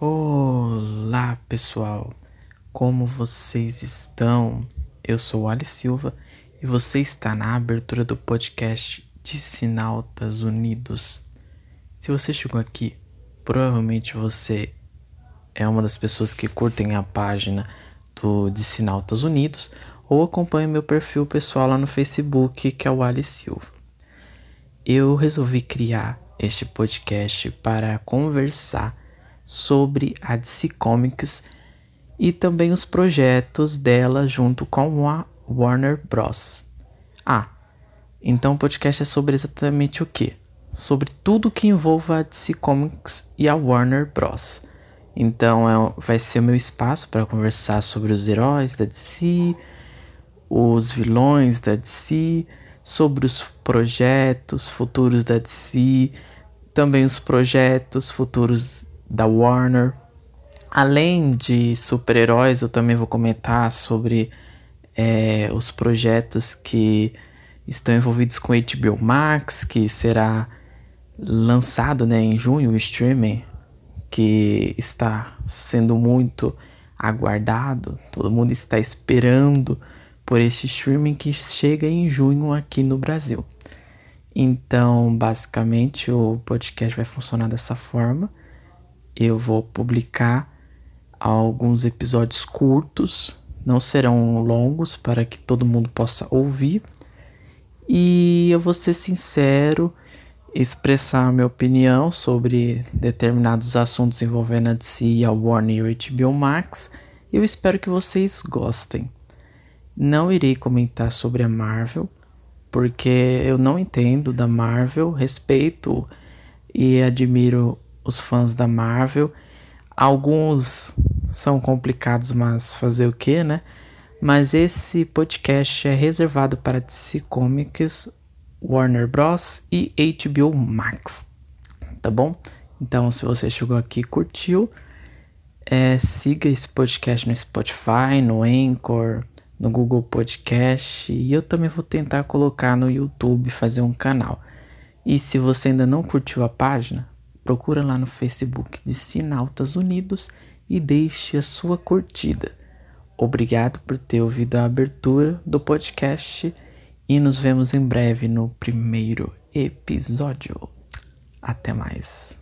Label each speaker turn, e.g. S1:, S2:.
S1: Olá pessoal, como vocês estão? Eu sou o Ali Silva e você está na abertura do podcast de Sinautas Unidos. Se você chegou aqui, provavelmente você é uma das pessoas que curtem a página do de Sinautas Unidos ou acompanha meu perfil pessoal lá no Facebook, que é o Ali Silva. Eu resolvi criar este podcast para conversar sobre a DC Comics e também os projetos dela junto com a Warner Bros. Ah, então o podcast é sobre exatamente o que? Sobre tudo que envolva a DC Comics e a Warner Bros. Então é, vai ser o meu espaço para conversar sobre os heróis da DC, os vilões da DC, sobre os projetos futuros da DC, também os projetos futuros da Warner. Além de super-heróis, eu também vou comentar sobre é, os projetos que estão envolvidos com HBO Max, que será lançado né, em junho, o streaming, que está sendo muito aguardado, todo mundo está esperando por este streaming que chega em junho aqui no Brasil. Então, basicamente, o podcast vai funcionar dessa forma eu vou publicar alguns episódios curtos, não serão longos para que todo mundo possa ouvir. E eu vou ser sincero, expressar minha opinião sobre determinados assuntos envolvendo a DC, a Warner e o HBO Max. Eu espero que vocês gostem. Não irei comentar sobre a Marvel, porque eu não entendo da Marvel, respeito e admiro os fãs da Marvel. Alguns são complicados, mas fazer o que, né? Mas esse podcast é reservado para DC Comics, Warner Bros. e HBO Max, tá bom? Então, se você chegou aqui e curtiu, é, siga esse podcast no Spotify, no Anchor, no Google Podcast e eu também vou tentar colocar no YouTube, fazer um canal. E se você ainda não curtiu a página, procura lá no Facebook de Sinautas Unidos e deixe a sua curtida. Obrigado por ter ouvido a abertura do podcast e nos vemos em breve no primeiro episódio. Até mais.